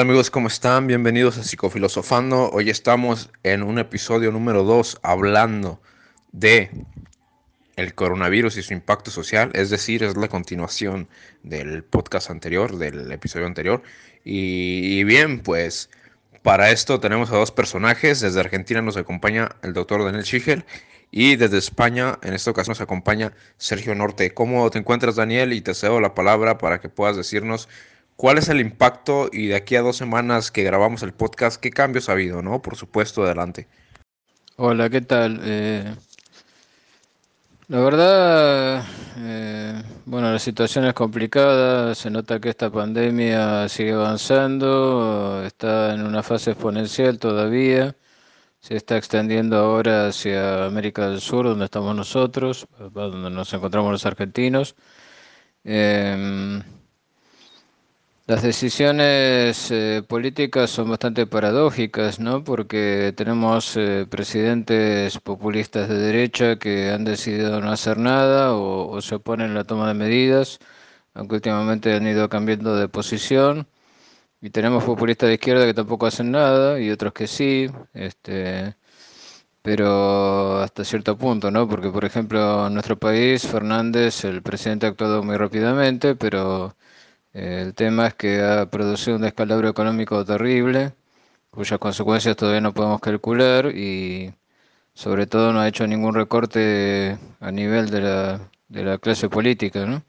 Hola amigos, ¿cómo están? Bienvenidos a Psicofilosofando. Hoy estamos en un episodio número 2 hablando de el coronavirus y su impacto social, es decir, es la continuación del podcast anterior, del episodio anterior. Y, bien, pues para esto tenemos a dos personajes. Desde Argentina nos acompaña el doctor Daniel Schigel y desde España en esta ocasión nos acompaña Sergio Norte. ¿Cómo te encuentras Daniel? Y te cedo la palabra para que puedas decirnos cuál es el impacto y de aquí a dos semanas que grabamos el podcast, qué cambios ha habido, ¿no? Por supuesto, adelante. Hola, ¿qué tal? Eh, la verdad, eh, bueno, la situación es complicada, se nota que esta pandemia sigue avanzando, está en una fase exponencial todavía, se está extendiendo ahora hacia América del Sur, donde estamos nosotros, donde nos encontramos los argentinos. Em, las decisiones eh, políticas son bastante paradójicas, ¿no? Porque tenemos eh, presidentes populistas de derecha que han decidido no hacer nada o, se oponen a la toma de medidas, aunque últimamente han ido cambiando de posición. Y tenemos populistas de izquierda que tampoco hacen nada y otros que sí, este, pero hasta cierto punto, ¿no? Porque, por ejemplo, en nuestro país, Fernández, el presidente ha actuado muy rápidamente, pero el tema es que ha producido un descalabro económico terrible, cuyas consecuencias todavía no podemos calcular y sobre todo no ha hecho ningún recorte a nivel de la, de la clase política, ¿no?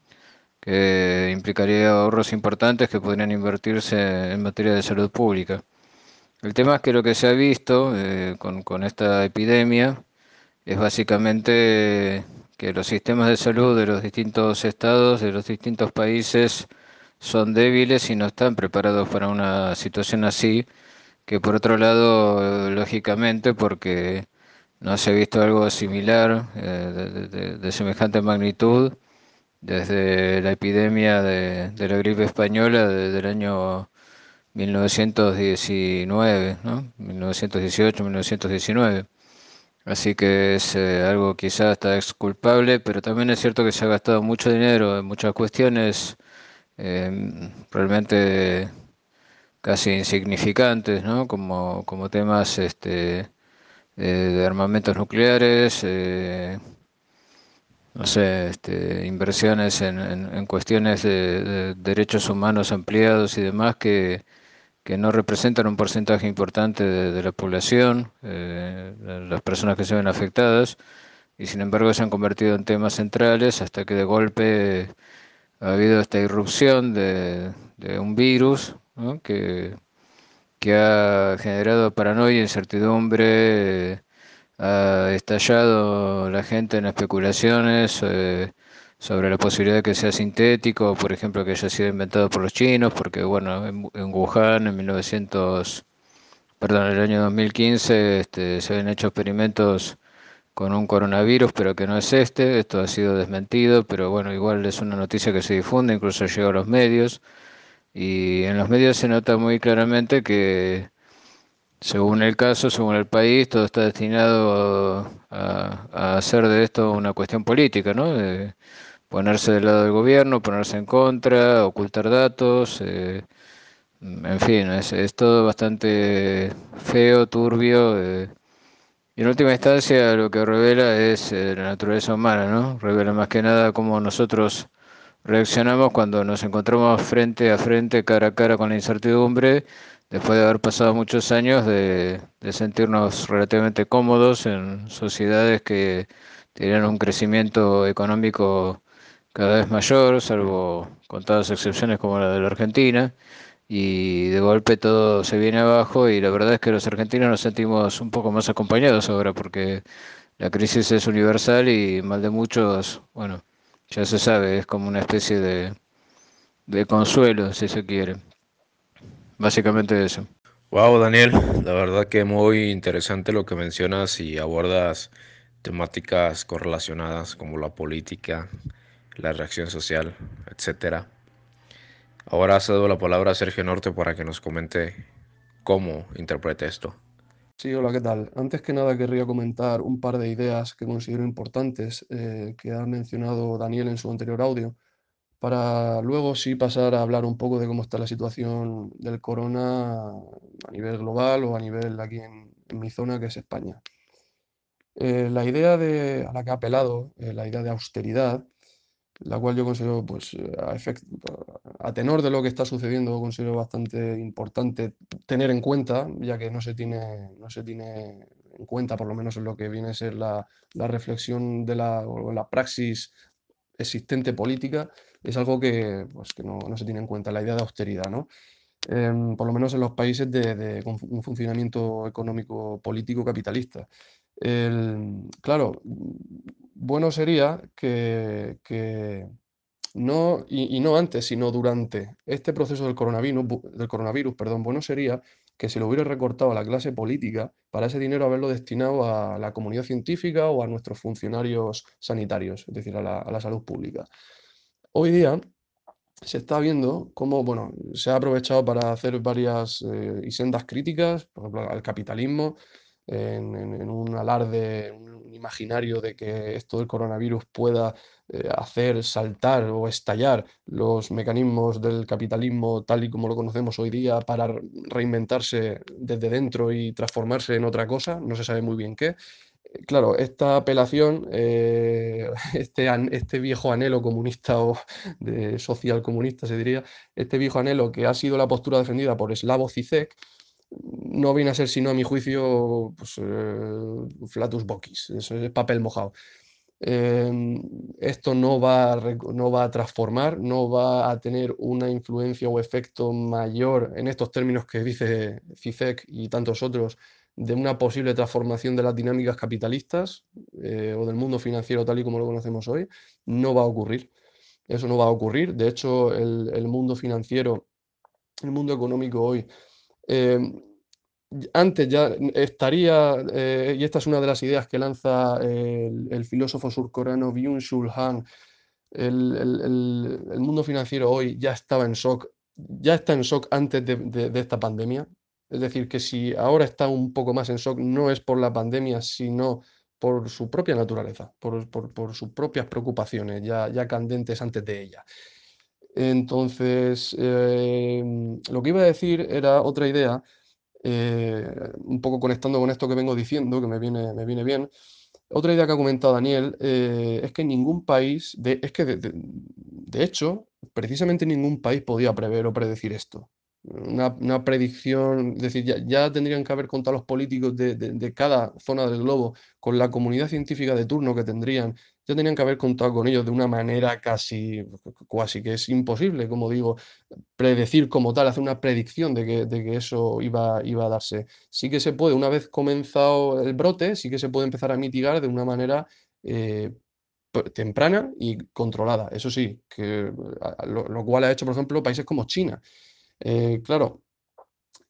que implicaría ahorros importantes que podrían invertirse en materia de salud pública. El tema es que lo que se ha visto eh, con, con esta epidemia es básicamente que los sistemas de salud de los distintos estados, de los distintos países, son débiles y no están preparados para una situación así, que por otro lado, lógicamente, porque no se ha visto algo similar eh, de, semejante magnitud desde la epidemia de, la gripe española desde el año 1919, ¿no? 1918, 1919. Así que es eh, algo quizás hasta exculpable, pero también es cierto que se ha gastado mucho dinero en muchas cuestiones Em, realmente casi insignificantes, ¿no? como, como temas este, de armamentos nucleares, eh, no sé, este, inversiones en, en, cuestiones de, derechos humanos ampliados y demás que, que no representan un porcentaje importante de, la población, eh, las personas que se ven afectadas, y sin embargo se han convertido en temas centrales hasta que de golpe ha habido esta irrupción de, un virus que, que, ha generado paranoia, incertidumbre, ha estallado la gente en especulaciones eh, sobre la posibilidad de que sea sintético, por ejemplo, que haya sido inventado por los chinos, porque bueno, en, Wuhan en 1900, perdón, el año 2015 este, se habían hecho experimentos con un coronavirus, pero que no es este. Esto ha sido desmentido, pero bueno, igual es una noticia que se difunde, incluso llega a los medios. Y en los medios se nota muy claramente que, según el caso, según el país, todo está destinado a, hacer de esto una cuestión política, ¿no? De ponerse del lado del gobierno, ponerse en contra, ocultar datos. Eh, en fin, es, es, todo bastante feo, turbio. Eh, en última instancia lo que revela es eh, la naturaleza humana, ¿no? Revela más que nada cómo nosotros reaccionamos cuando nos encontramos frente a frente, cara a cara con la incertidumbre, después de haber pasado muchos años de, sentirnos relativamente cómodos en sociedades que tenían un crecimiento económico cada vez mayor, salvo contadas excepciones como la de la Argentina y de golpe todo se viene abajo y la verdad es que los argentinos nos sentimos un poco más acompañados ahora porque la crisis es universal y mal de muchos, bueno, ya se sabe, es como una especie de, de consuelo, si se quiere. Básicamente eso. Wow, Daniel, la verdad que muy interesante lo que mencionas y abordas temáticas correlacionadas como la política, la reacción social, etcétera. Ahora cedo la palabra a Sergio Norte para que nos comente cómo interpreta esto. Sí, hola, ¿qué tal? Antes que nada querría comentar un par de ideas que considero importantes eh, que ha mencionado Daniel en su anterior audio. para luego sí pasar a hablar un poco de cómo está la situación del corona a nivel global o a nivel aquí en, mi zona, que es España. Eh, la idea de, a la que ha apelado, eh, la idea de austeridad, la cual yo considero, pues, a, a tenor de lo que está sucediendo, considero bastante importante tener en cuenta, ya que no se tiene, no se tiene en cuenta, por lo menos en lo que viene a ser la, la reflexión de la, la praxis existente política, es algo que, pues, que no, no, se tiene en cuenta, la idea de austeridad, ¿no? Eh, por lo menos en los países de, un funcionamiento económico político capitalista. El, claro, bueno sería que, no, y, no antes, sino durante este proceso del coronavirus, del coronavirus, perdón, bueno sería que se lo hubiera recortado a la clase política para ese dinero haberlo destinado a la comunidad científica o a nuestros funcionarios sanitarios, es decir, a la, salud pública. Hoy día se está viendo cómo, bueno, se ha aprovechado para hacer varias eh, y sendas críticas, por ejemplo, al capitalismo, en, en, en, un alarde, un imaginario de que esto del coronavirus pueda eh, hacer saltar o estallar los mecanismos del capitalismo tal y como lo conocemos hoy día para reinventarse desde dentro y transformarse en otra cosa, no se sabe muy bien qué. Claro, esta apelación, eh, este, este, viejo anhelo comunista o de social comunista se diría, este viejo anhelo que ha sido la postura defendida por Slavoj Zizek, no viene a ser sino a mi juicio pues, eh, flatus boquis, eso es papel mojado. Eh, esto no va, a, no va a transformar, no va a tener una influencia o efecto mayor en estos términos que dice Zizek y tantos otros de una posible transformación de las dinámicas capitalistas eh, o del mundo financiero tal y como lo conocemos hoy, no va a ocurrir. Eso no va a ocurrir. De hecho, el, el mundo financiero, el mundo económico hoy, eh, antes ya estaría, eh, y esta es una de las ideas que lanza el, el filósofo surcoreano Byung-Chul Han, el, mundo financiero hoy ya estaba en shock, ya está en shock antes de, esta pandemia. Es decir, que si ahora está un poco más en shock, no es por la pandemia, sino por su propia naturaleza, por, sus propias preocupaciones, ya, candentes antes de ella. Entonces, eh, lo que iba a decir era otra idea, eh, un poco conectando con esto que vengo diciendo, que me viene, me viene bien. Otra idea que ha comentado Daniel eh, es que ningún país, de, es que de, hecho, precisamente ningún país podía prever o predecir esto una, predicción, es decir, ya, tendrían que haber contado los políticos de, de, cada zona del globo con la comunidad científica de turno que tendrían, ya tenían que haber contado con ellos de una manera casi, casi que es imposible, como digo, predecir como tal, hacer una predicción de que, de que eso iba, iba a darse. Sí que se puede, una vez comenzado el brote, sí que se puede empezar a mitigar de una manera eh, temprana y controlada. Eso sí, que, lo cual ha hecho, por ejemplo, países como China. Eh, claro,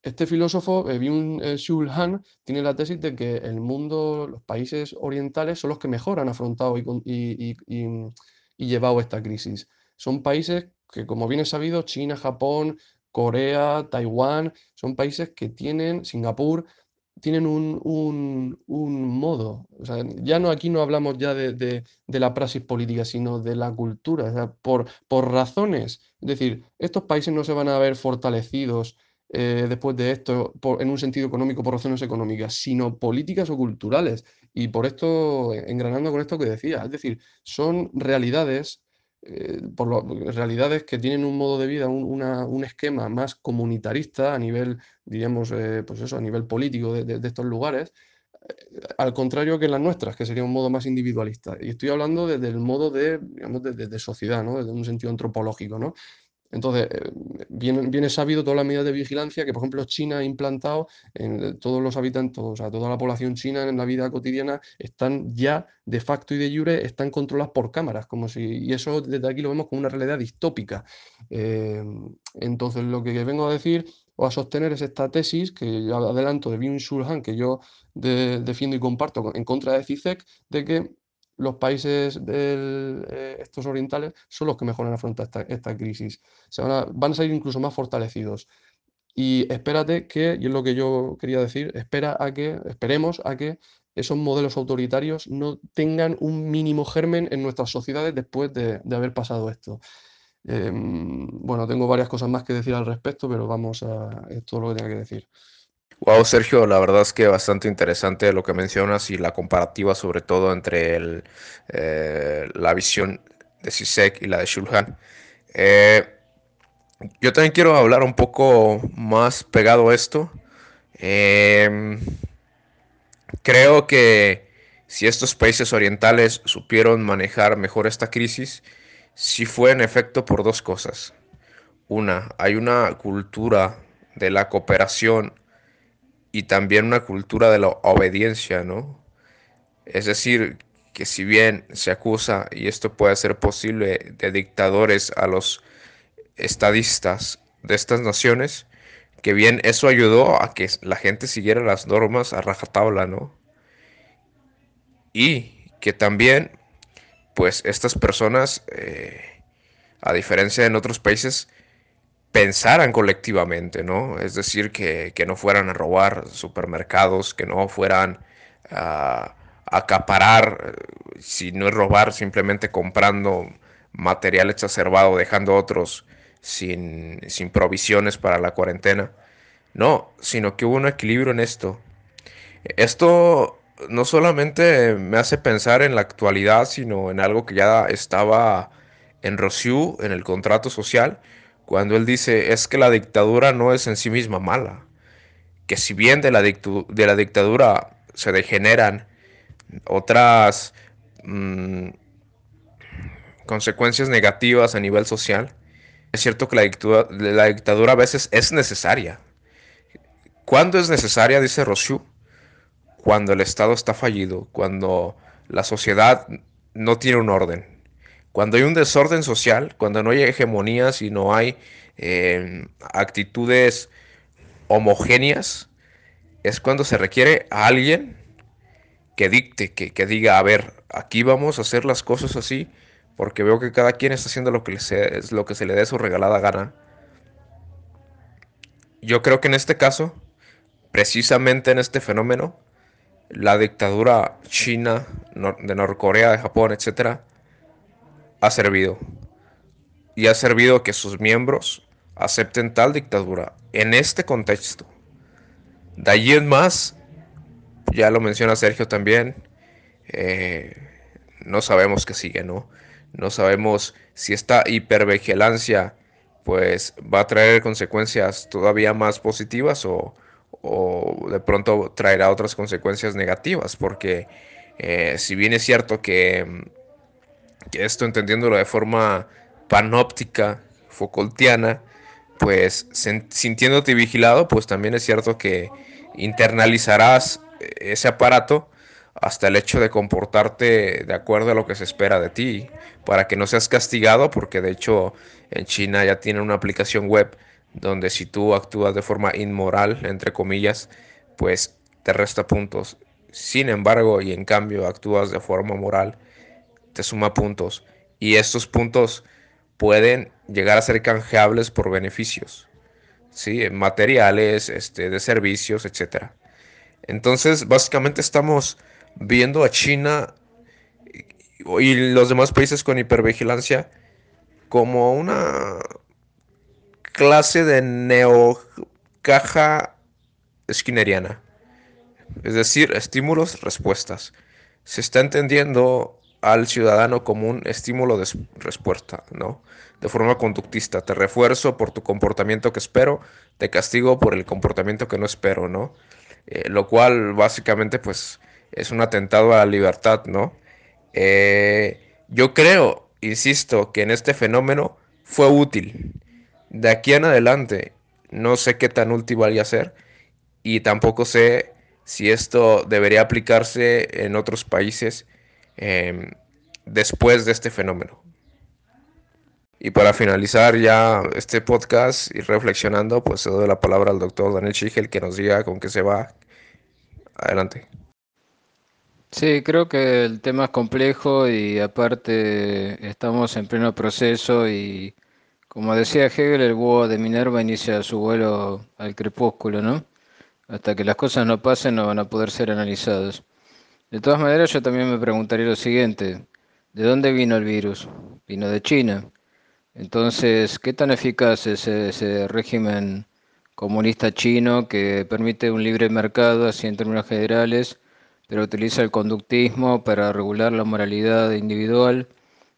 este filósofo, eh, Byung-Chul Han, tiene la tesis de que el mundo, los países orientales son los que mejor han afrontado y, y, y llevado esta crisis. Son países que, como bien es sabido, China, Japón, Corea, Taiwán, son países que tienen, Singapur, tienen un, un, un modo, o sea, ya no aquí no hablamos ya de, de, la praxis política, sino de la cultura, por, por razones, es decir, estos países no se van a ver fortalecidos eh, después de esto en un sentido económico por razones económicas, sino políticas o culturales. Y por esto, engranando con esto que decía, es decir, son realidades eh, por lo, realidades que tienen un modo de vida, un, una, un esquema más comunitarista a nivel, diríamos, eh, pues eso, a nivel político de, de, de estos lugares, eh, al contrario que las nuestras, que sería un modo más individualista. Y estoy hablando desde el modo de, digamos, de, de sociedad, ¿no? Desde un sentido antropológico, ¿no? Entonces, eh, viene, sabido todas las medidas de vigilancia que, por ejemplo, China ha implantado en todos los habitantes, o sea, toda la población china en la vida cotidiana están ya de facto y de jure, están controladas por cámaras, como si, y eso desde aquí lo vemos como una realidad distópica. Eh, entonces, lo que vengo a decir o a sostener es esta tesis que adelanto de Byung-Chul Han, que yo de, defiendo y comparto en contra de CICEC, de que los países del, eh, estos orientales son los que mejor han afrontado esta, crisis. Se van, a, van salir incluso más fortalecidos. Y espérate que, y es lo que yo quería decir, espera a que, esperemos a que esos modelos autoritarios no tengan un mínimo germen en nuestras sociedades después de, haber pasado esto. Em, bueno, tengo varias cosas más que decir al respecto, pero vamos a... es todo lo que tengo que decir. Wow, Sergio, la verdad es que bastante interesante lo que mencionas y la comparativa sobre todo entre eh, la visión de Sisek y la de Shulhan. Eh, yo también quiero hablar un poco más pegado a esto. Em, creo que si estos países orientales supieron manejar mejor esta crisis, sí fue en efecto por dos cosas. Una, hay una cultura de la cooperación y también una cultura de la obediencia, ¿no? Es decir, que si bien se acusa, y esto puede ser posible, de dictadores a los estadistas de estas naciones, que bien eso ayudó a que la gente siguiera las normas a rajatabla, ¿no? Y que también, pues estas personas, eh, a diferencia de en otros países, pensaran colectivamente, ¿no? Es decir, que, no fueran a robar supermercados, que no fueran a, acaparar, si no es robar, simplemente comprando material exacerbado, dejando otros sin, sin provisiones para la cuarentena. No, sino que hubo un equilibrio en esto. Esto no solamente me hace pensar en la actualidad, sino en algo que ya estaba en Rossiu, en el contrato social, cuando él dice es que la dictadura no es en sí misma mala, que si bien de la, de la dictadura se degeneran otras mm, consecuencias negativas a nivel social, es cierto que la dictadura, la dictadura a veces es necesaria. ¿Cuándo es necesaria? Dice Rossiu. Cuando el Estado está fallido, cuando la sociedad no tiene un orden, cuando hay un desorden social, cuando no hay hegemonías y no hay eh, actitudes homogéneas, es cuando se requiere a alguien que dicte, que, que, diga, a ver, aquí vamos a hacer las cosas así, porque veo que cada quien está haciendo lo que, se, lo que se le dé su regalada gana. Yo creo que en este caso, precisamente en este fenómeno, la dictadura china, de Norcorea, de Japón, etcétera, ha servido. Y ha servido que sus miembros acepten tal dictadura en este contexto. De allí en más, ya lo menciona Sergio también, eh, no sabemos qué sigue, ¿no? No sabemos si esta hipervigilancia pues va a traer consecuencias todavía más positivas o, o de pronto traerá otras consecuencias negativas, porque eh, si bien es cierto que que esto entendiéndolo de forma panóptica, Foucaultiana, pues sintiéndote vigilado, pues también es cierto que internalizarás ese aparato hasta el hecho de comportarte de acuerdo a lo que se espera de ti, para que no seas castigado, porque de hecho en China ya tienen una aplicación web donde si tú actúas de forma inmoral, entre comillas, pues te resta puntos. Sin embargo, y en cambio actúas de forma moral, te suma puntos y estos puntos pueden llegar a ser canjeables por beneficios, ¿sí? materiales, este, de servicios, etc. Entonces, básicamente estamos viendo a China y los demás países con hipervigilancia como una clase de neocaja esquineriana. Es decir, estímulos, respuestas. Se está entendiendo al ciudadano como un estímulo de respuesta, ¿no? De forma conductista. Te refuerzo por tu comportamiento que espero, te castigo por el comportamiento que no espero, ¿no? Eh, lo cual básicamente pues es un atentado a la libertad, ¿no? Eh, yo creo, insisto, que en este fenómeno fue útil. De aquí en adelante no sé qué tan útil vaya a ser y tampoco sé si esto debería aplicarse en otros países Em, después de este fenómeno. Y para finalizar ya este podcast y reflexionando, pues se doy la palabra al doctor Daniel Schigel que nos diga con qué se va. Adelante. Sí, creo que el tema es complejo y aparte estamos en pleno proceso y como decía Hegel, el búho de Minerva inicia su vuelo al crepúsculo, ¿no? Hasta que las cosas no pasen no van a poder ser analizadas. De todas maneras, yo también me preguntaría lo siguiente, ¿de dónde vino el virus? Vino de China. Entonces, ¿qué tan eficaz es ese, régimen comunista chino que permite un libre mercado, así en términos generales, pero utiliza el conductismo para regular la moralidad individual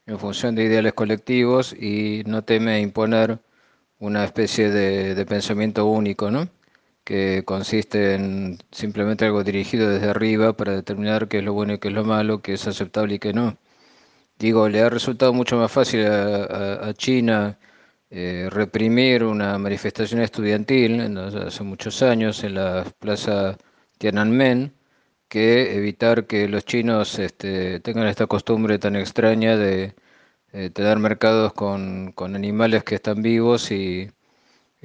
en función de ideales colectivos y no teme imponer una especie de, pensamiento único, ¿no? Que consiste en simplemente algo dirigido desde arriba para determinar qué es lo bueno y qué es lo malo, qué es aceptable y qué no. Digo, le ha resultado mucho más fácil a, China eh, reprimir una manifestación estudiantil hace muchos años en la plaza Tiananmen que evitar que los chinos este, tengan esta costumbre tan extraña de eh, tener mercados con, animales que están vivos y,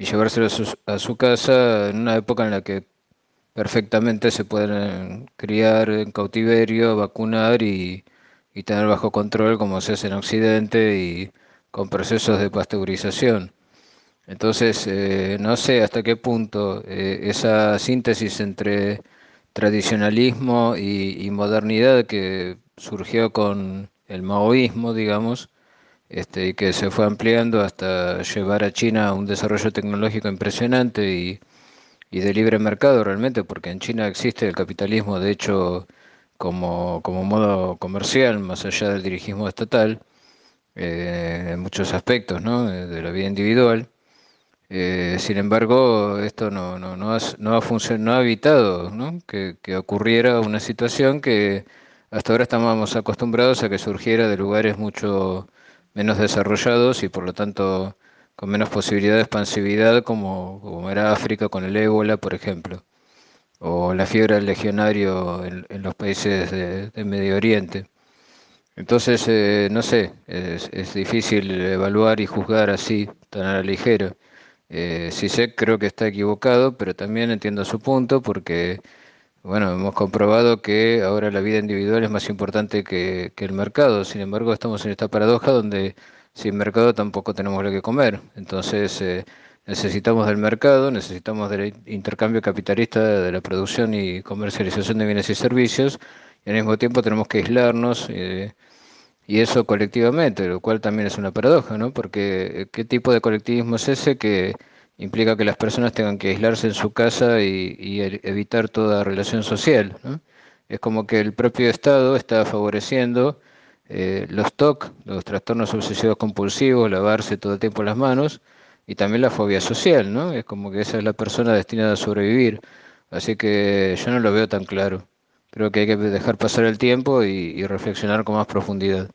llevárselos a su, casa en una época en la que perfectamente se pueden criar en cautiverio, vacunar y, tener bajo control como se hace en Occidente y con procesos de pasteurización. Entonces, eh, no sé hasta qué punto eh, esa síntesis entre tradicionalismo y, modernidad que surgió con el maoísmo, digamos, este, y que se fue ampliando hasta llevar a China a un desarrollo tecnológico impresionante y, de libre mercado realmente, porque en China existe el capitalismo, de hecho, como, como modo comercial, más allá del dirigismo estatal, eh, en muchos aspectos ¿no? de la vida individual. Eh, sin embargo, esto no, no, no, ha, no, ha, no ha evitado Que, que, ocurriera una situación que hasta ahora estábamos acostumbrados a que surgiera de lugares mucho menos desarrollados y por lo tanto con menos posibilidad de expansividad como, como era África con el ébola, por ejemplo, o la fiebre del legionario en, los países de, Medio Oriente. Entonces, eh, no sé, es, difícil evaluar y juzgar así, tan a la ligera. Eh, sé, creo que está equivocado, pero también entiendo su punto porque, bueno, hemos comprobado que ahora la vida individual es más importante que, el mercado. Sin embargo, estamos en esta paradoja donde sin mercado tampoco tenemos lo que comer. Entonces, eh, necesitamos del mercado, necesitamos del intercambio capitalista de la producción y comercialización de bienes y servicios, y al mismo tiempo tenemos que aislarnos. Eh, y eso colectivamente, lo cual también es una paradoja, ¿no? Porque eh, ¿qué tipo de colectivismo es ese que implica que las personas tengan que aislarse en su casa y, e, evitar toda relación social? ¿no? Es como que el propio Estado está favoreciendo eh, los TOC, los trastornos obsesivos compulsivos, lavarse todo el tiempo las manos, y también la fobia social, ¿no? Es como que esa es la persona destinada a sobrevivir. Así que yo no lo veo tan claro. Creo que hay que dejar pasar el tiempo y reflexionar con más profundidad.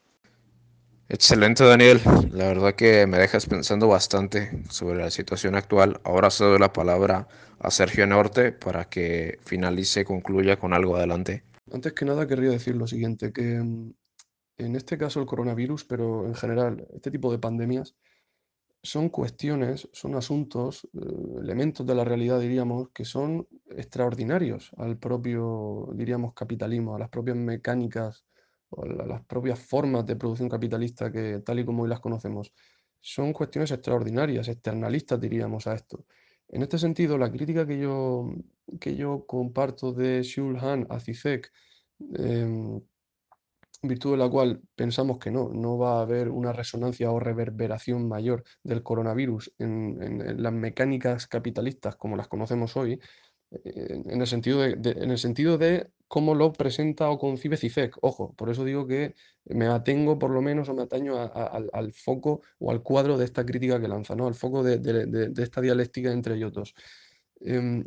Excelente, Daniel. La verdad que me dejas pensando bastante sobre la situación actual. Ahora cedo la palabra a Sergio Norte para que finalice concluya con algo adelante. Antes que nada, querría decir lo siguiente, que mm, en este caso el coronavirus, pero en general este tipo de pandemias, son cuestiones, son asuntos, eh, elementos de la realidad, diríamos, que son extraordinarios al propio, diríamos, capitalismo, a las propias mecánicas las propias formas de producción capitalista que tal y como hoy las conocemos, son cuestiones extraordinarias, externalistas diríamos a esto. En este sentido, la crítica que yo, que yo comparto de Shulhan a CISEC, em, en virtud de la cual pensamos que no, no va a haber una resonancia o reverberación mayor del coronavirus en las mecánicas capitalistas como las conocemos hoy, en el sentido de, en el sentido de cómo lo presenta o concibe CIFEC. Ojo, por eso digo que me atengo por lo menos o me ataño al, foco o al cuadro de esta crítica que lanza, ¿no? al foco de, esta dialéctica entre ellos dos. Em,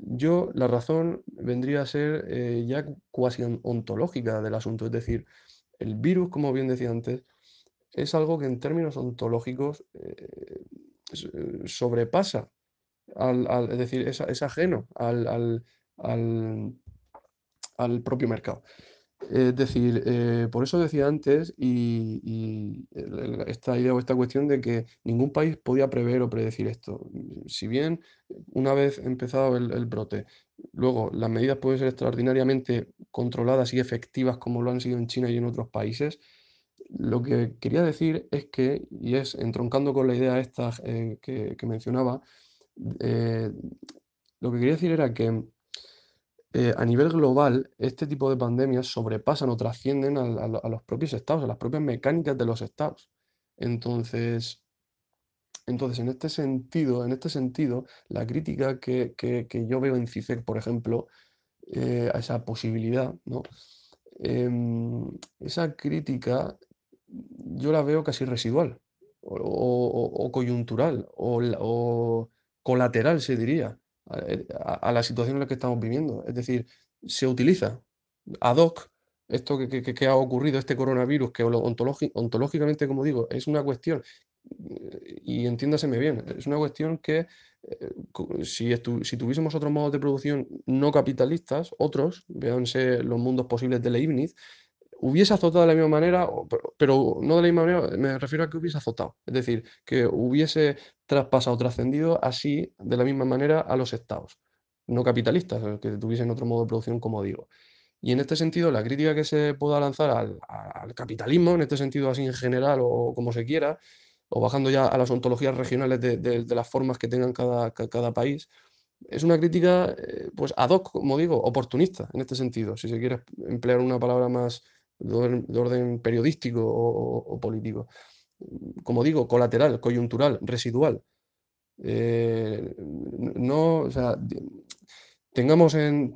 yo, la razón vendría a ser eh, ya cuasi ontológica del asunto, es decir, el virus, como bien decía antes, es algo que en términos ontológicos eh, eh, sobrepasa es decir, es, ajeno al, al, propio mercado. Es decir, eh, por eso decía antes, y, esta idea o esta cuestión de que ningún país podía prever o predecir esto. Si bien una vez empezado el, brote, luego las medidas pueden ser extraordinariamente controladas y efectivas como lo han sido en China y en otros países, lo que quería decir es que, y es entroncando con la idea esta eh, que, que mencionaba, eh, lo que quería decir era que eh, a nivel global este tipo de pandemias sobrepasan o trascienden a, los propios estados, a las propias mecánicas de los estados. Entonces, entonces, en este sentido, en este sentido, la crítica que, yo veo en CICEC, por ejemplo, eh, a esa posibilidad, ¿no? Em, esa crítica yo la veo casi residual o, coyuntural o, colateral, se diría, a, la situación en la que estamos viviendo. Es decir, se utiliza ad hoc esto que, ha ocurrido, este coronavirus, que ontológicamente, como digo, es una cuestión, y entiéndaseme bien, es una cuestión que eh, si, si tuviésemos otros modos de producción no capitalistas, otros, véanse los mundos posibles de Leibniz, hubiese azotado de la misma manera, pero, no de la misma manera, me refiero a que hubiese azotado, es decir, que hubiese traspasado, trascendido así, de la misma manera, a los estados. No capitalistas, que tuviesen otro modo de producción, como digo. Y en este sentido, la crítica que se pueda lanzar al, capitalismo, en este sentido así en general o como se quiera, o bajando ya a las ontologías regionales de, las formas que tengan cada, cada país, es una crítica eh, pues ad hoc, como digo, oportunista en este sentido, si se quiere emplear una palabra más de orden, periodístico o, político. Como digo, colateral, coyuntural, residual. Eh, no, o sea, tengamos, en,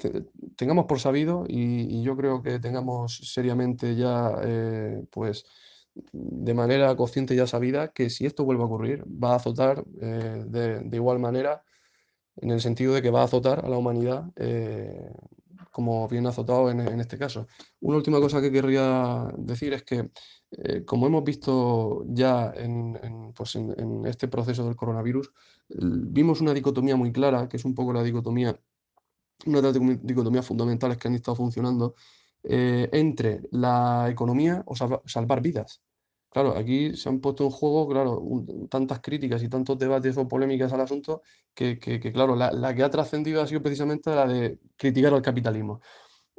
tengamos por sabido y, yo creo que tengamos seriamente ya, eh, pues, de manera consciente ya sabida que si esto vuelve a ocurrir, va a azotar eh, de, igual manera, en el sentido de que va a azotar a la humanidad como bien azotado en, este caso. Una última cosa que querría decir es que, como hemos visto ya en, pues en este proceso del coronavirus, vimos una dicotomía muy clara, que es un poco la dicotomía una de las dicotomías fundamentales que han estado funcionando eh, entre la economía o salvar vidas. Claro, aquí se han puesto en juego, claro, tantas críticas y tantos debates o polémicas al asunto que, claro, la, que ha trascendido ha sido precisamente la de criticar al capitalismo.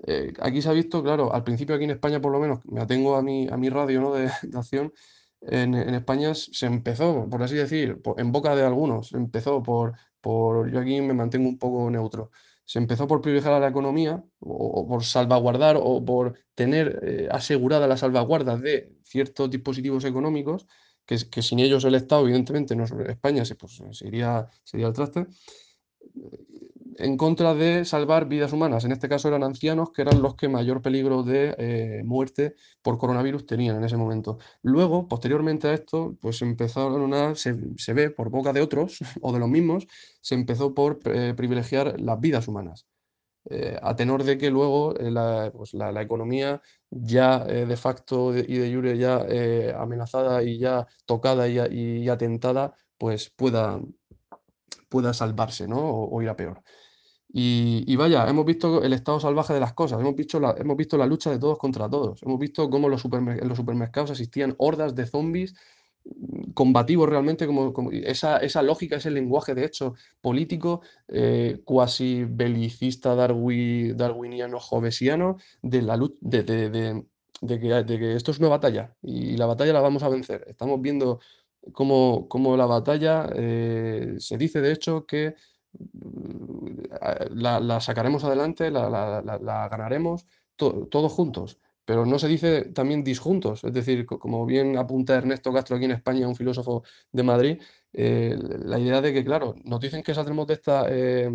Eh, aquí se ha visto, claro, al principio aquí en España por lo menos, me atengo a mi, a mi radio de, acción, en, España se empezó, por así decir, en boca de algunos, empezó por, por, yo aquí me mantengo un poco neutro, se empezó por privilegiar a la economía o, por salvaguardar o por tener eh, asegurada la salvaguarda de ciertos dispositivos económicos, que, sin ellos el Estado, evidentemente, no, España se, pues, se, iría, al traste, en contra de salvar vidas humanas. En este caso eran ancianos, que eran los que mayor peligro de eh, muerte por coronavirus tenían en ese momento. Luego, posteriormente a esto, pues empezaron a, se, se ve por boca de otros o de los mismos, se empezó por eh, privilegiar las vidas humanas. Eh, a tenor de que luego la, pues la, economía ya de facto y de jure ya amenazada y ya tocada y, atentada, pues pueda, pueda salvarse ¿no? o ir a peor. Y, vaya, hemos visto el estado salvaje de las cosas, hemos visto, la, hemos visto la lucha de todos contra todos, hemos visto cómo los en los supermercados existían hordas de zombies mm, combativos realmente, como, esa, esa, lógica, ese lenguaje de hecho político, eh, cuasi belicista, darwiniano, jovesiano, de la de, de, que, esto es una batalla y la batalla la vamos a vencer. Estamos viendo cómo, cómo la batalla, eh, se dice de hecho que la, sacaremos adelante, la, ganaremos todos juntos, pero no se dice también disjuntos, es decir, como bien apunta Ernesto Castro aquí en España, un filósofo de Madrid, eh, la idea de que, claro, nos dicen que saldremos de esta eh,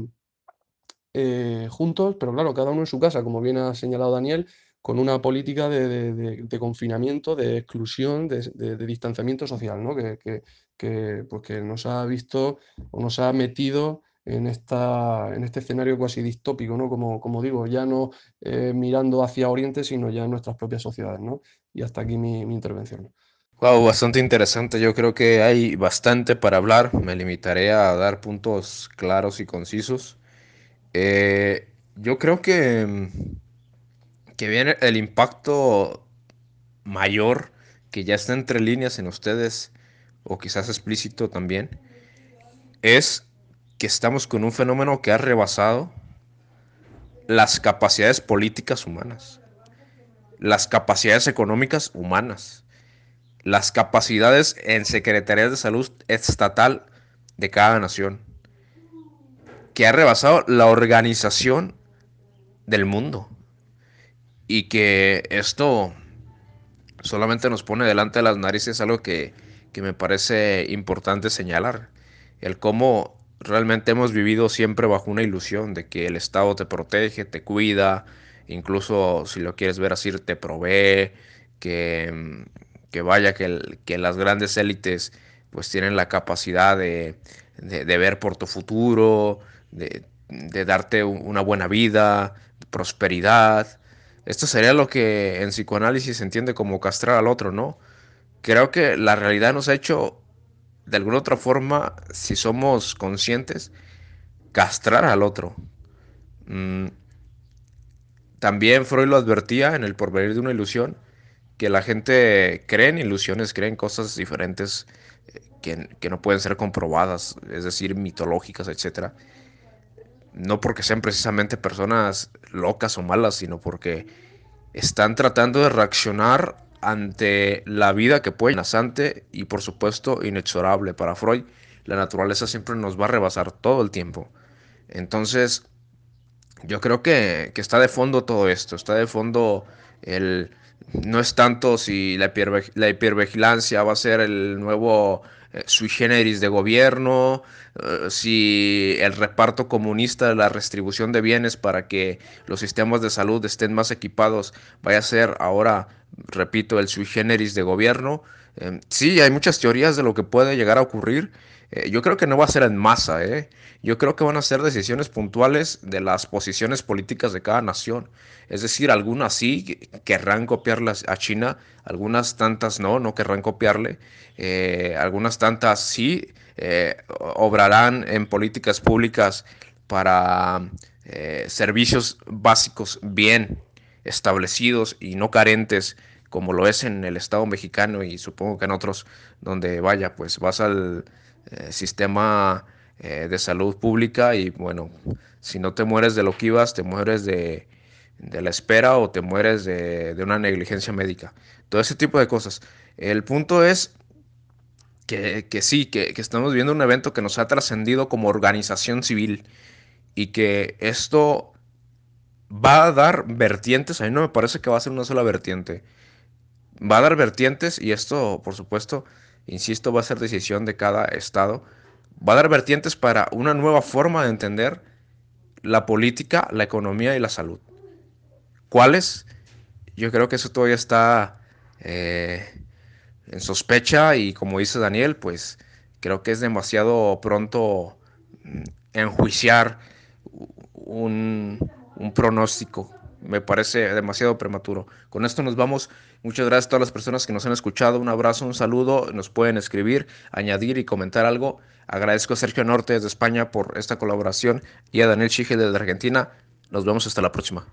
eh, juntos, pero claro, cada uno en su casa, como bien ha señalado Daniel, con una política de, confinamiento, de exclusión, de, distanciamiento social, ¿no? que, que, pues que nos ha visto o nos ha metido en, esta, en este escenario casi distópico, ¿no? Como, como digo, ya no eh, mirando hacia Oriente, sino ya en nuestras propias sociedades, ¿no? Y hasta aquí mi, intervención. Wow, bastante interesante. Yo creo que hay bastante para hablar. Me limitaré a dar puntos claros y concisos. Eh, yo creo que, que viene el impacto mayor que ya está entre líneas en ustedes, o quizás explícito también, es que estamos con un fenómeno que ha rebasado las capacidades políticas humanas, las capacidades económicas humanas, las capacidades en secretarías de salud estatal de cada nación, que ha rebasado la organización del mundo y que esto solamente nos pone delante de las narices algo que, que me parece importante señalar. El cómo realmente hemos vivido siempre bajo una ilusión de que el Estado te protege, te cuida, incluso si lo quieres ver así, te provee, que, que vaya, que, que, las grandes élites pues tienen la capacidad de, de, ver por tu futuro, de, de darte una buena vida, prosperidad. Esto sería lo que en psicoanálisis se entiende como castrar al otro, ¿no? Creo que la realidad nos ha hecho, de alguna otra forma, si somos conscientes, castrar al otro. Mm. También Freud lo advertía en el porvenir de una ilusión, que la gente cree en ilusiones, cree en cosas diferentes eh, que, que no pueden ser comprobadas, es decir, mitológicas, etcétera no porque sean precisamente personas locas o malas, sino porque están tratando de reaccionar ante la vida que puede amenazante y por supuesto inexorable para Freud. La naturaleza siempre nos va a rebasar todo el tiempo. Entonces, yo creo que, que está de fondo todo esto, está de fondo el... No es tanto si la, la hipervigilancia va a ser el nuevo eh, sui generis de gobierno, eh, si el reparto comunista de la redistribución de bienes para que los sistemas de salud estén más equipados vaya a ser ahora, repito, el sui generis de gobierno. Eh, sí, hay muchas teorías de lo que puede llegar a ocurrir. yo creo que no va a ser en masa, ¿eh? Yo creo que van a ser decisiones puntuales de las posiciones políticas de cada nación. Es decir, algunas sí querrán copiarlas a China, algunas tantas no, no querrán copiarle. algunas tantas sí eh, obrarán en políticas públicas para eh, servicios básicos bien establecidos y no carentes como lo es en el Estado mexicano y supongo que en otros donde vaya, pues vas al eh, sistema de salud pública y bueno, si no te mueres de lo que ibas, te mueres de, de la espera o te mueres de, de, una negligencia médica. Todo ese tipo de cosas. El punto es que, sí, que, estamos viendo un evento que nos ha trascendido como organización civil y que esto va a dar vertientes, a mí no me parece que va a ser una sola vertiente, va a dar vertientes y esto, por supuesto, insisto, va a ser decisión de cada estado, va a dar vertientes para una nueva forma de entender la política, la economía y la salud. ¿Cuáles? Yo creo que eso todavía está... Eh, en sospecha y como dice Daniel, pues creo que es demasiado pronto mm, enjuiciar un, un pronóstico. Me parece demasiado prematuro. Con esto nos vamos. Muchas gracias a todas las personas que nos han escuchado. Un abrazo, un saludo. Nos pueden escribir, añadir y comentar algo. Agradezco a Sergio Norte desde España por esta colaboración y a Daniel Chige desde Argentina. Nos vemos hasta la próxima.